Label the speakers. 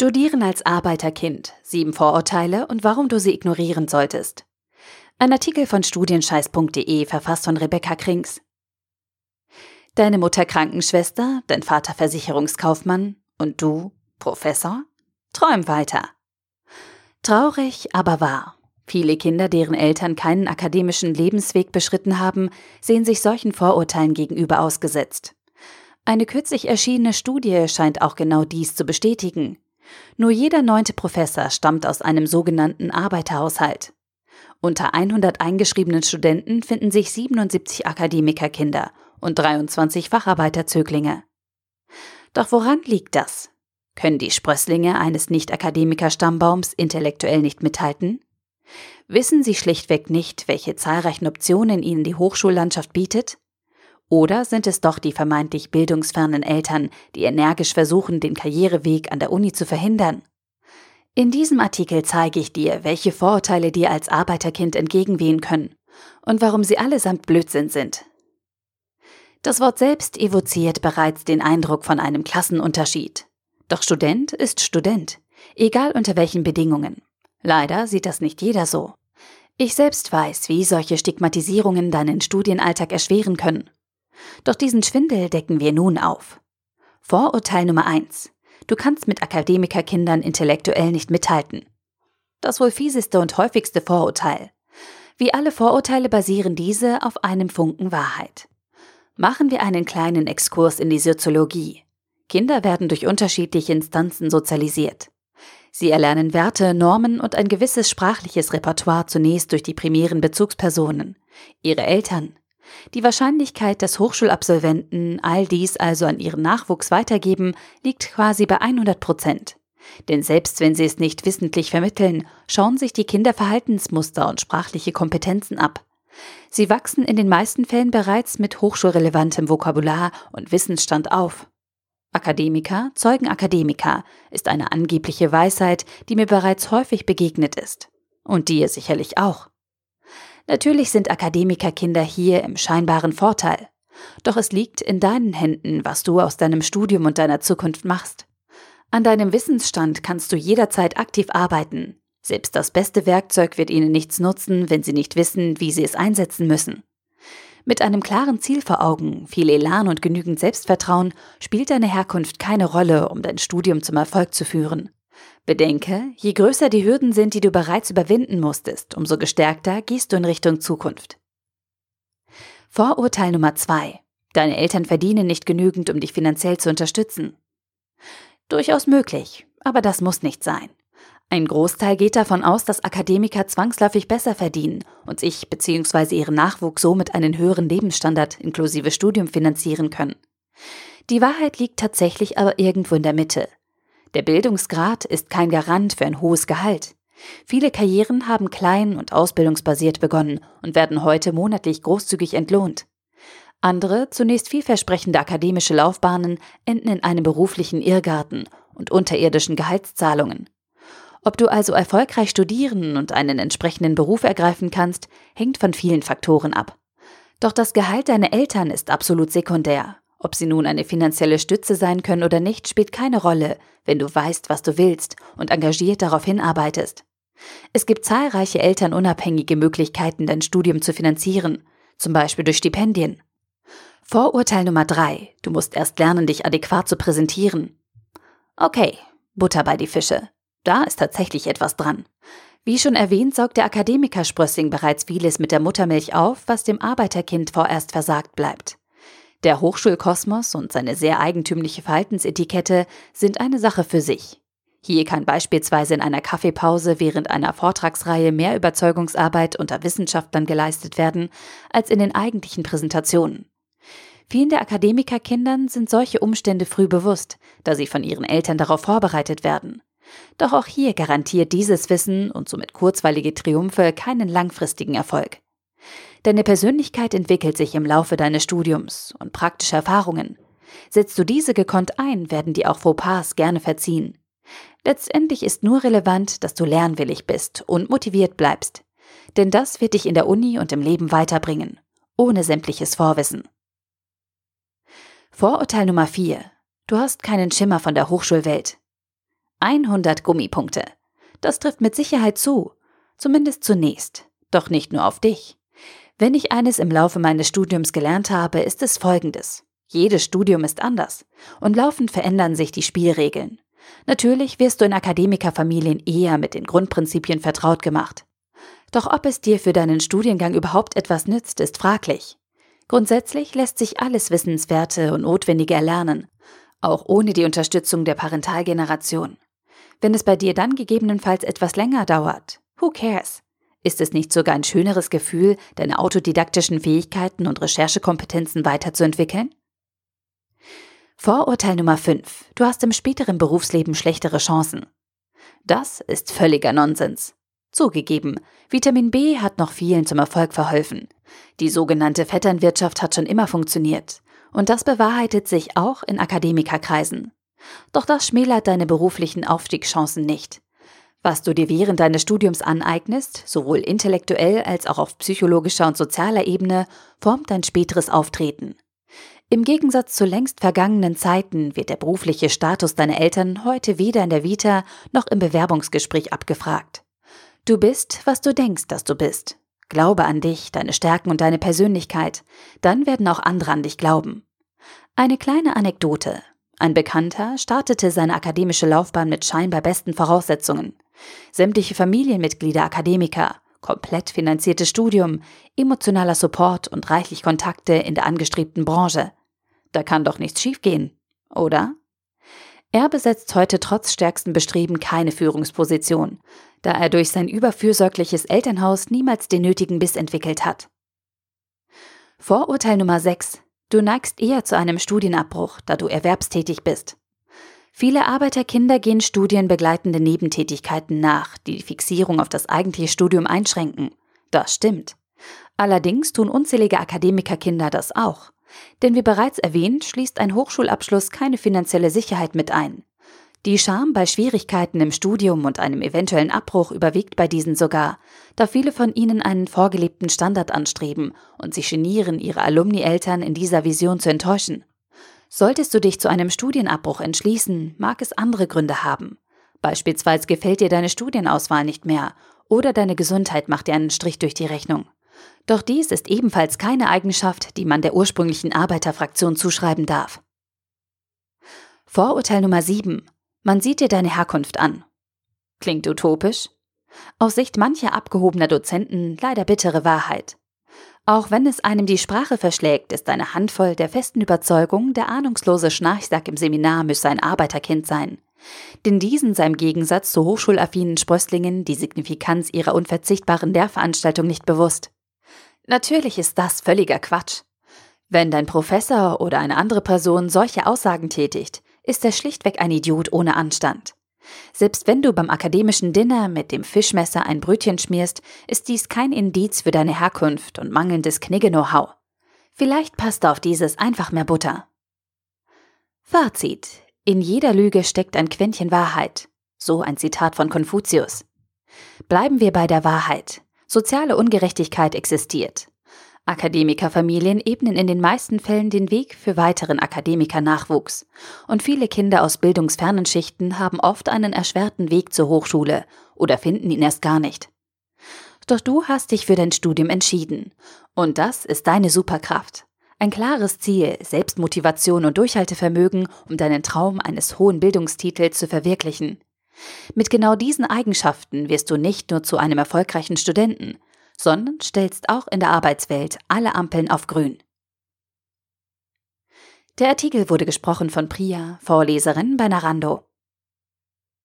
Speaker 1: Studieren als Arbeiterkind. Sieben Vorurteile und warum du sie ignorieren solltest. Ein Artikel von studienscheiß.de verfasst von Rebecca Krings. Deine Mutter Krankenschwester, dein Vater Versicherungskaufmann und du Professor? Träum weiter. Traurig, aber wahr. Viele Kinder, deren Eltern keinen akademischen Lebensweg beschritten haben, sehen sich solchen Vorurteilen gegenüber ausgesetzt. Eine kürzlich erschienene Studie scheint auch genau dies zu bestätigen. Nur jeder neunte Professor stammt aus einem sogenannten Arbeiterhaushalt. Unter 100 eingeschriebenen Studenten finden sich 77 Akademikerkinder und 23 Facharbeiterzöglinge. Doch woran liegt das? Können die Sprösslinge eines Nicht-Akademiker-Stammbaums intellektuell nicht mithalten? Wissen sie schlichtweg nicht, welche zahlreichen Optionen ihnen die Hochschullandschaft bietet? Oder sind es doch die vermeintlich bildungsfernen Eltern, die energisch versuchen, den Karriereweg an der Uni zu verhindern? In diesem Artikel zeige ich dir, welche Vorurteile dir als Arbeiterkind entgegenwehen können und warum sie allesamt Blödsinn sind. Das Wort selbst evoziert bereits den Eindruck von einem Klassenunterschied. Doch Student ist Student, egal unter welchen Bedingungen. Leider sieht das nicht jeder so. Ich selbst weiß, wie solche Stigmatisierungen deinen Studienalltag erschweren können. Doch diesen Schwindel decken wir nun auf. Vorurteil Nummer eins: Du kannst mit Akademikerkindern intellektuell nicht mithalten. Das wohl fieseste und häufigste Vorurteil. Wie alle Vorurteile basieren diese auf einem Funken Wahrheit. Machen wir einen kleinen Exkurs in die Soziologie. Kinder werden durch unterschiedliche Instanzen sozialisiert. Sie erlernen Werte, Normen und ein gewisses sprachliches Repertoire zunächst durch die primären Bezugspersonen, ihre Eltern, die Wahrscheinlichkeit, dass Hochschulabsolventen all dies also an ihren Nachwuchs weitergeben, liegt quasi bei 100 Prozent. Denn selbst wenn sie es nicht wissentlich vermitteln, schauen sich die Kinder Verhaltensmuster und sprachliche Kompetenzen ab. Sie wachsen in den meisten Fällen bereits mit hochschulrelevantem Vokabular und Wissensstand auf. Akademiker zeugen Akademiker ist eine angebliche Weisheit, die mir bereits häufig begegnet ist. Und dir sicherlich auch. Natürlich sind Akademikerkinder hier im scheinbaren Vorteil. Doch es liegt in deinen Händen, was du aus deinem Studium und deiner Zukunft machst. An deinem Wissensstand kannst du jederzeit aktiv arbeiten. Selbst das beste Werkzeug wird ihnen nichts nutzen, wenn sie nicht wissen, wie sie es einsetzen müssen. Mit einem klaren Ziel vor Augen, viel Elan und genügend Selbstvertrauen spielt deine Herkunft keine Rolle, um dein Studium zum Erfolg zu führen. Bedenke, je größer die Hürden sind, die du bereits überwinden musstest, umso gestärkter gehst du in Richtung Zukunft. Vorurteil Nummer zwei: Deine Eltern verdienen nicht genügend, um dich finanziell zu unterstützen. Durchaus möglich, aber das muss nicht sein. Ein Großteil geht davon aus, dass Akademiker zwangsläufig besser verdienen und sich bzw. ihren Nachwuchs somit einen höheren Lebensstandard inklusive Studium finanzieren können. Die Wahrheit liegt tatsächlich aber irgendwo in der Mitte. Der Bildungsgrad ist kein Garant für ein hohes Gehalt. Viele Karrieren haben klein und ausbildungsbasiert begonnen und werden heute monatlich großzügig entlohnt. Andere, zunächst vielversprechende akademische Laufbahnen enden in einem beruflichen Irrgarten und unterirdischen Gehaltszahlungen. Ob du also erfolgreich studieren und einen entsprechenden Beruf ergreifen kannst, hängt von vielen Faktoren ab. Doch das Gehalt deiner Eltern ist absolut sekundär ob sie nun eine finanzielle Stütze sein können oder nicht, spielt keine Rolle, wenn du weißt, was du willst und engagiert darauf hinarbeitest. Es gibt zahlreiche elternunabhängige Möglichkeiten, dein Studium zu finanzieren, zum Beispiel durch Stipendien. Vorurteil Nummer drei: Du musst erst lernen, dich adäquat zu präsentieren. Okay, Butter bei die Fische. Da ist tatsächlich etwas dran. Wie schon erwähnt, saugt der Akademikersprössling bereits vieles mit der Muttermilch auf, was dem Arbeiterkind vorerst versagt bleibt. Der Hochschulkosmos und seine sehr eigentümliche Verhaltensetikette sind eine Sache für sich. Hier kann beispielsweise in einer Kaffeepause während einer Vortragsreihe mehr Überzeugungsarbeit unter Wissenschaftlern geleistet werden als in den eigentlichen Präsentationen. Vielen der Akademikerkindern sind solche Umstände früh bewusst, da sie von ihren Eltern darauf vorbereitet werden. Doch auch hier garantiert dieses Wissen und somit kurzweilige Triumphe keinen langfristigen Erfolg. Deine Persönlichkeit entwickelt sich im Laufe deines Studiums und praktischer Erfahrungen. Setzt du diese gekonnt ein, werden dir auch Fauxpas gerne verziehen. Letztendlich ist nur relevant, dass du lernwillig bist und motiviert bleibst. Denn das wird dich in der Uni und im Leben weiterbringen, ohne sämtliches Vorwissen. Vorurteil Nummer 4. Du hast keinen Schimmer von der Hochschulwelt. 100 Gummipunkte. Das trifft mit Sicherheit zu. Zumindest zunächst. Doch nicht nur auf dich. Wenn ich eines im Laufe meines Studiums gelernt habe, ist es folgendes. Jedes Studium ist anders und laufend verändern sich die Spielregeln. Natürlich wirst du in Akademikerfamilien eher mit den Grundprinzipien vertraut gemacht. Doch ob es dir für deinen Studiengang überhaupt etwas nützt, ist fraglich. Grundsätzlich lässt sich alles Wissenswerte und Notwendige erlernen, auch ohne die Unterstützung der Parentalgeneration. Wenn es bei dir dann gegebenenfalls etwas länger dauert, who cares? Ist es nicht sogar ein schöneres Gefühl, deine autodidaktischen Fähigkeiten und Recherchekompetenzen weiterzuentwickeln? Vorurteil Nummer 5. Du hast im späteren Berufsleben schlechtere Chancen. Das ist völliger Nonsens. Zugegeben, Vitamin B hat noch vielen zum Erfolg verholfen. Die sogenannte Vetternwirtschaft hat schon immer funktioniert. Und das bewahrheitet sich auch in Akademikerkreisen. Doch das schmälert deine beruflichen Aufstiegschancen nicht. Was du dir während deines Studiums aneignest, sowohl intellektuell als auch auf psychologischer und sozialer Ebene, formt dein späteres Auftreten. Im Gegensatz zu längst vergangenen Zeiten wird der berufliche Status deiner Eltern heute weder in der Vita noch im Bewerbungsgespräch abgefragt. Du bist, was du denkst, dass du bist. Glaube an dich, deine Stärken und deine Persönlichkeit, dann werden auch andere an dich glauben. Eine kleine Anekdote. Ein Bekannter startete seine akademische Laufbahn mit scheinbar besten Voraussetzungen. Sämtliche Familienmitglieder Akademiker, komplett finanziertes Studium, emotionaler Support und reichlich Kontakte in der angestrebten Branche. Da kann doch nichts schiefgehen, oder? Er besetzt heute trotz stärksten Bestreben keine Führungsposition, da er durch sein überfürsorgliches Elternhaus niemals den nötigen Biss entwickelt hat. Vorurteil Nummer 6. Du neigst eher zu einem Studienabbruch, da du erwerbstätig bist. Viele Arbeiterkinder gehen studienbegleitende Nebentätigkeiten nach, die die Fixierung auf das eigentliche Studium einschränken. Das stimmt. Allerdings tun unzählige Akademikerkinder das auch. Denn wie bereits erwähnt, schließt ein Hochschulabschluss keine finanzielle Sicherheit mit ein. Die Scham bei Schwierigkeiten im Studium und einem eventuellen Abbruch überwiegt bei diesen sogar, da viele von ihnen einen vorgelebten Standard anstreben und sich genieren, ihre Alumni-Eltern in dieser Vision zu enttäuschen. Solltest du dich zu einem Studienabbruch entschließen, mag es andere Gründe haben. Beispielsweise gefällt dir deine Studienauswahl nicht mehr oder deine Gesundheit macht dir einen Strich durch die Rechnung. Doch dies ist ebenfalls keine Eigenschaft, die man der ursprünglichen Arbeiterfraktion zuschreiben darf. Vorurteil Nummer 7. Man sieht dir deine Herkunft an. Klingt utopisch? Aus Sicht mancher abgehobener Dozenten leider bittere Wahrheit. Auch wenn es einem die Sprache verschlägt, ist eine Handvoll der festen Überzeugung, der ahnungslose Schnarchsack im Seminar müsse ein Arbeiterkind sein. Denn diesen sei im Gegensatz zu hochschulaffinen Sprösslingen die Signifikanz ihrer unverzichtbaren Lehrveranstaltung nicht bewusst. Natürlich ist das völliger Quatsch. Wenn dein Professor oder eine andere Person solche Aussagen tätigt, ist er schlichtweg ein Idiot ohne Anstand. Selbst wenn du beim akademischen Dinner mit dem Fischmesser ein Brötchen schmierst, ist dies kein Indiz für deine Herkunft und mangelndes Knigge-Know-how. Vielleicht passt auf dieses einfach mehr Butter. Fazit. In jeder Lüge steckt ein Quäntchen Wahrheit. So ein Zitat von Konfuzius. Bleiben wir bei der Wahrheit. Soziale Ungerechtigkeit existiert. Akademikerfamilien ebnen in den meisten Fällen den Weg für weiteren Akademikernachwuchs. Und viele Kinder aus bildungsfernen Schichten haben oft einen erschwerten Weg zur Hochschule oder finden ihn erst gar nicht. Doch du hast dich für dein Studium entschieden. Und das ist deine Superkraft. Ein klares Ziel, Selbstmotivation und Durchhaltevermögen, um deinen Traum eines hohen Bildungstitels zu verwirklichen. Mit genau diesen Eigenschaften wirst du nicht nur zu einem erfolgreichen Studenten, sondern stellst auch in der Arbeitswelt alle Ampeln auf grün. Der Artikel wurde gesprochen von Priya, Vorleserin bei Narando.